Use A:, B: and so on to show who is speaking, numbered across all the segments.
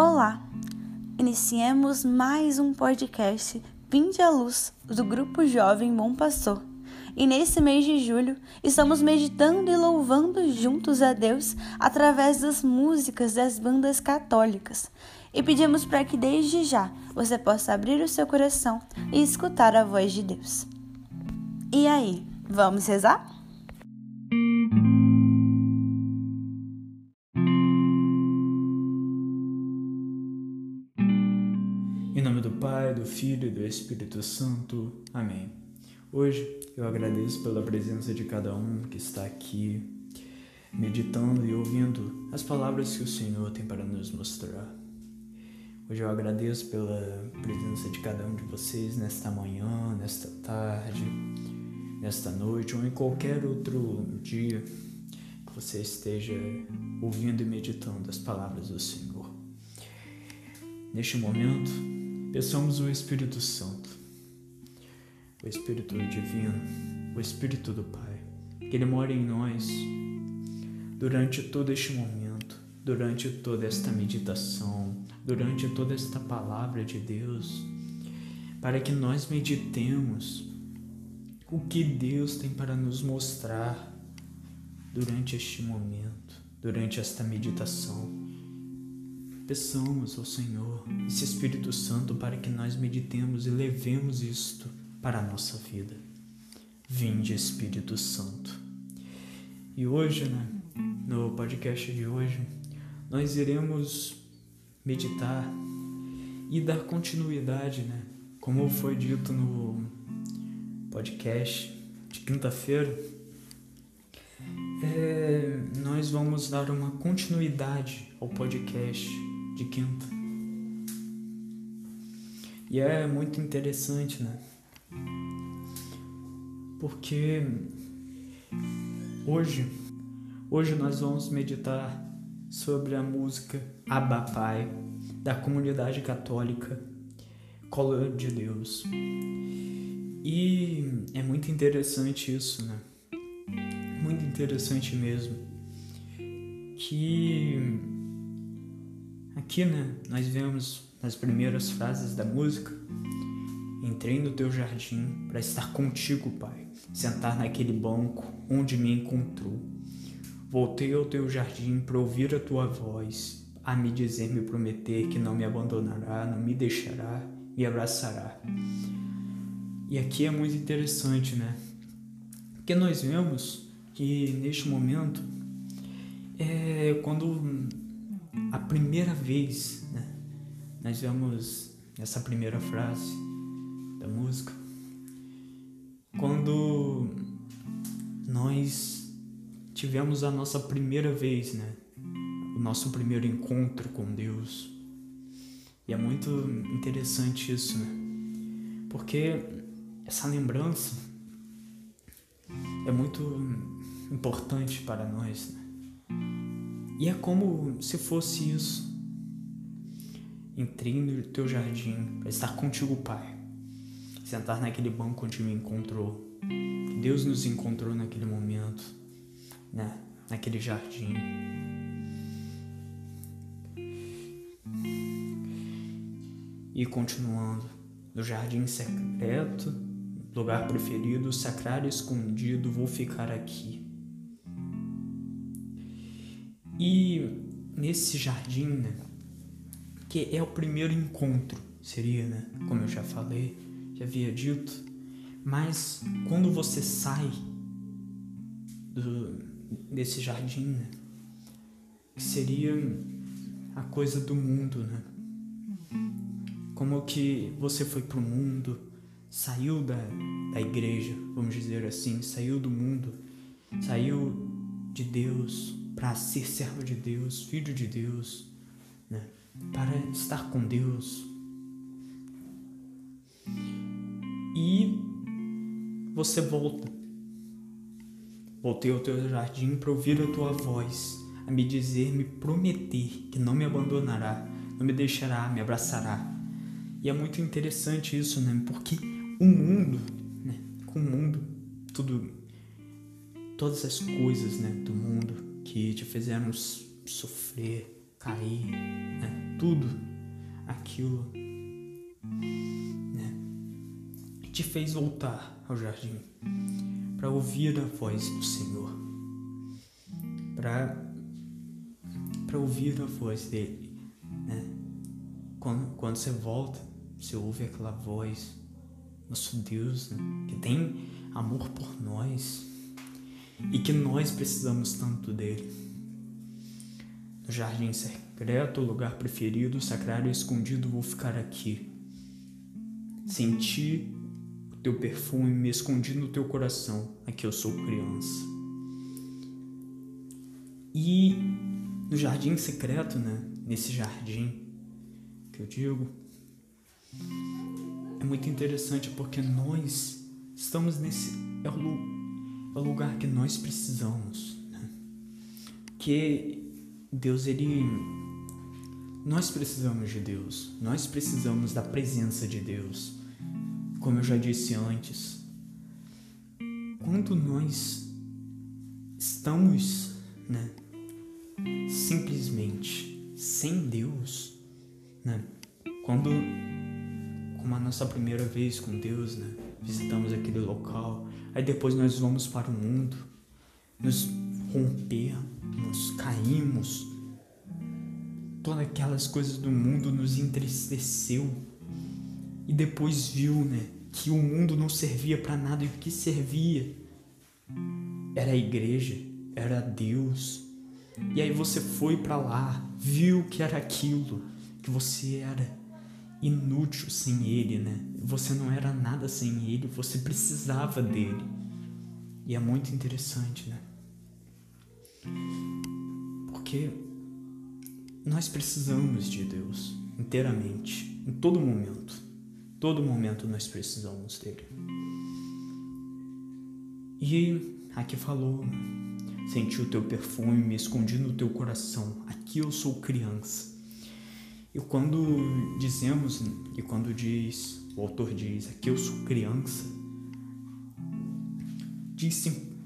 A: Olá! Iniciemos mais um podcast Vinde à Luz do Grupo Jovem Bom Pastor. E nesse mês de julho, estamos meditando e louvando juntos a Deus através das músicas das bandas católicas. E pedimos para que desde já você possa abrir o seu coração e escutar a voz de Deus. E aí, vamos rezar?
B: Filho e do Espírito Santo. Amém. Hoje eu agradeço pela presença de cada um que está aqui, meditando e ouvindo as palavras que o Senhor tem para nos mostrar. Hoje eu agradeço pela presença de cada um de vocês nesta manhã, nesta tarde, nesta noite ou em qualquer outro dia que você esteja ouvindo e meditando as palavras do Senhor. Neste momento, peçamos o Espírito Santo, o Espírito Divino, o Espírito do Pai, que Ele mora em nós durante todo este momento, durante toda esta meditação, durante toda esta palavra de Deus, para que nós meditemos o que Deus tem para nos mostrar durante este momento, durante esta meditação. Peçamos ao Senhor esse Espírito Santo para que nós meditemos e levemos isto para a nossa vida. Vinde, Espírito Santo. E hoje, né, no podcast de hoje, nós iremos meditar e dar continuidade, né, como foi dito no podcast de quinta-feira, é, nós vamos dar uma continuidade ao podcast de quinta. E é muito interessante, né? Porque hoje, hoje nós vamos meditar sobre a música Abba Pai da comunidade católica Colo de Deus. E é muito interessante isso, né? Muito interessante mesmo. Que aqui, né, nós vemos nas primeiras frases da música: Entrei no teu jardim para estar contigo, Pai, sentar naquele banco onde me encontrou. Voltei ao teu jardim para ouvir a tua voz, a me dizer, me prometer que não me abandonará, não me deixará, me abraçará. E aqui é muito interessante, né? Porque nós vemos que neste momento é quando a primeira vez, né? Nós vemos essa primeira frase da música, quando nós tivemos a nossa primeira vez, né? O nosso primeiro encontro com Deus. E é muito interessante isso, né? Porque essa lembrança é muito importante para nós. Né? E é como se fosse isso. Entrei no teu jardim para estar contigo, Pai. Sentar naquele banco onde me encontrou. Deus nos encontrou naquele momento, né? Naquele jardim. E continuando, no jardim secreto lugar preferido, sacrário escondido, vou ficar aqui. E nesse jardim, né, que é o primeiro encontro, seria, né, como eu já falei, já havia dito, mas quando você sai do, desse jardim, né, que seria a coisa do mundo, né? Como que você foi pro mundo, saiu da, da igreja, vamos dizer assim, saiu do mundo, saiu de Deus para ser servo de Deus, filho de Deus, né? para estar com Deus. E você volta. Voltei ao teu jardim para ouvir a tua voz, a me dizer, me prometer que não me abandonará, não me deixará, me abraçará. E é muito interessante isso, né? Porque o mundo, né? Com o mundo, tudo, todas as coisas, né, do mundo que te fizeram sofrer, cair, né? tudo aquilo né, te fez voltar ao jardim para ouvir a voz do Senhor, para para ouvir a voz dele, né? Quando, quando você volta, você ouve aquela voz, nosso Deus, né? que tem amor por nós e que nós precisamos tanto dele. No jardim secreto, lugar preferido, sacrário escondido, vou ficar aqui. Sentir o teu perfume me escondi no teu coração, aqui eu sou criança. E no jardim secreto, né? Nesse jardim que eu digo, é muito interessante porque nós estamos nesse é o, o lugar que nós precisamos, né? que Deus ele nós precisamos de Deus, nós precisamos da presença de Deus. Como eu já disse antes, quando nós estamos, né, simplesmente sem Deus, né? Quando, como a nossa primeira vez com Deus, né? Visitamos aquele local, aí depois nós vamos para o mundo, nos rompemos, caímos, todas aquelas coisas do mundo nos entristeceu. E depois viu, né? Que o mundo não servia para nada. E o que servia? Era a igreja, era Deus. E aí você foi para lá, viu que era aquilo, que você era inútil sem ele, né? Você não era nada sem ele, você precisava dele. E é muito interessante, né? Porque nós precisamos de Deus inteiramente, em todo momento. Todo momento nós precisamos dele. E aqui falou Senti o teu perfume, me escondi no teu coração. Aqui eu sou criança. E quando dizemos, e quando diz, o autor diz, aqui eu sou criança, diz, sim,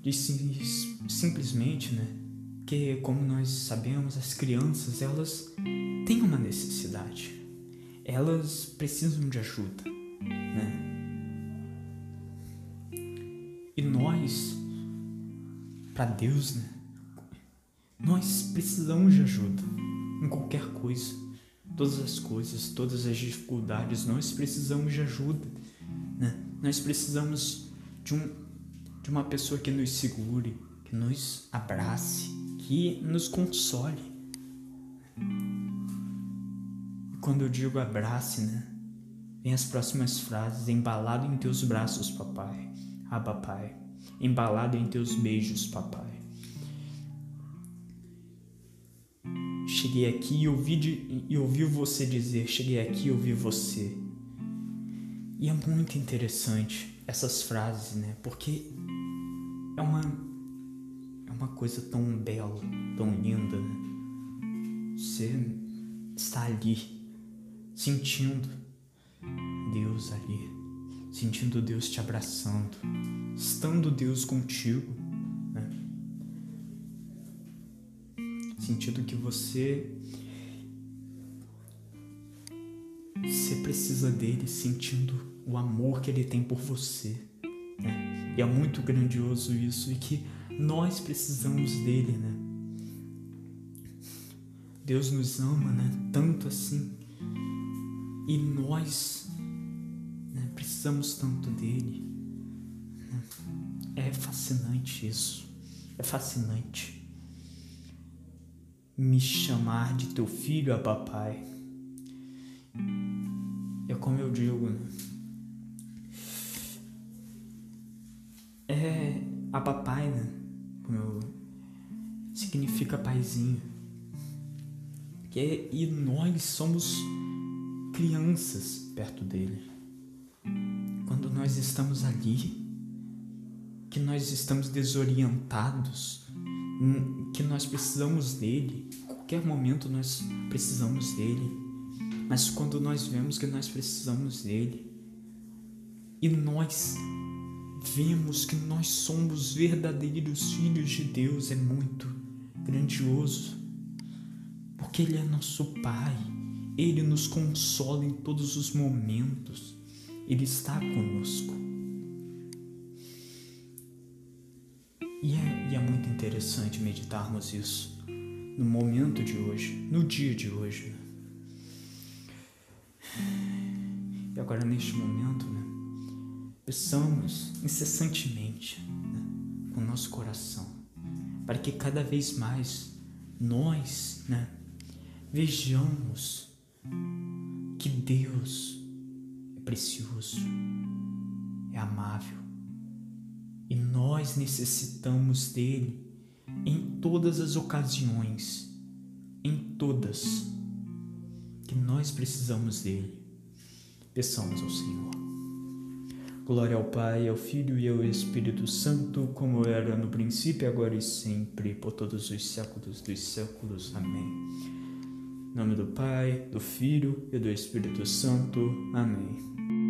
B: diz sim, simplesmente, né? Que como nós sabemos, as crianças, elas têm uma necessidade. Elas precisam de ajuda, né? E nós para Deus, né? Nós precisamos de ajuda em qualquer coisa. Todas as coisas, todas as dificuldades, nós precisamos de ajuda, né? Nós precisamos de um de uma pessoa que nos segure, que nos abrace, que nos console. E quando eu digo abrace, né? Vem as próximas frases, embalado em teus braços, papai. Ah, papai embalado em teus beijos, papai. Cheguei aqui e ouvi, de, e ouvi você dizer: Cheguei aqui e ouvi você. E é muito interessante essas frases, né? Porque é uma, é uma coisa tão bela, tão linda, né? Você está ali, sentindo Deus ali sentindo Deus te abraçando, estando Deus contigo, sentindo que você você precisa dele, sentindo o amor que ele tem por você. Né? E é muito grandioso isso e que nós precisamos dele, né? Deus nos ama, né? Tanto assim. E nós precisamos tanto dele. É fascinante isso. É fascinante. Me chamar de teu filho a papai. É como eu digo, né? É a papai, né? Significa paizinho. Que, e nós somos crianças perto dele quando nós estamos ali, que nós estamos desorientados, que nós precisamos dele, qualquer momento nós precisamos dele, mas quando nós vemos que nós precisamos dele e nós vemos que nós somos verdadeiros filhos de Deus, é muito grandioso. porque Ele é nosso Pai. Ele nos consola em todos os momentos. Ele está conosco. E é, e é muito interessante meditarmos isso no momento de hoje, no dia de hoje. Né? E agora, neste momento, né, incessantemente né, com o nosso coração, para que cada vez mais nós né, vejamos que Deus é precioso, é amável e nós necessitamos dele em todas as ocasiões, em todas que nós precisamos dele. Peçamos ao Senhor. Glória ao Pai, ao Filho e ao Espírito Santo, como era no princípio, agora e sempre, por todos os séculos dos séculos. Amém. Em nome do Pai, do Filho e do Espírito Santo. Amém.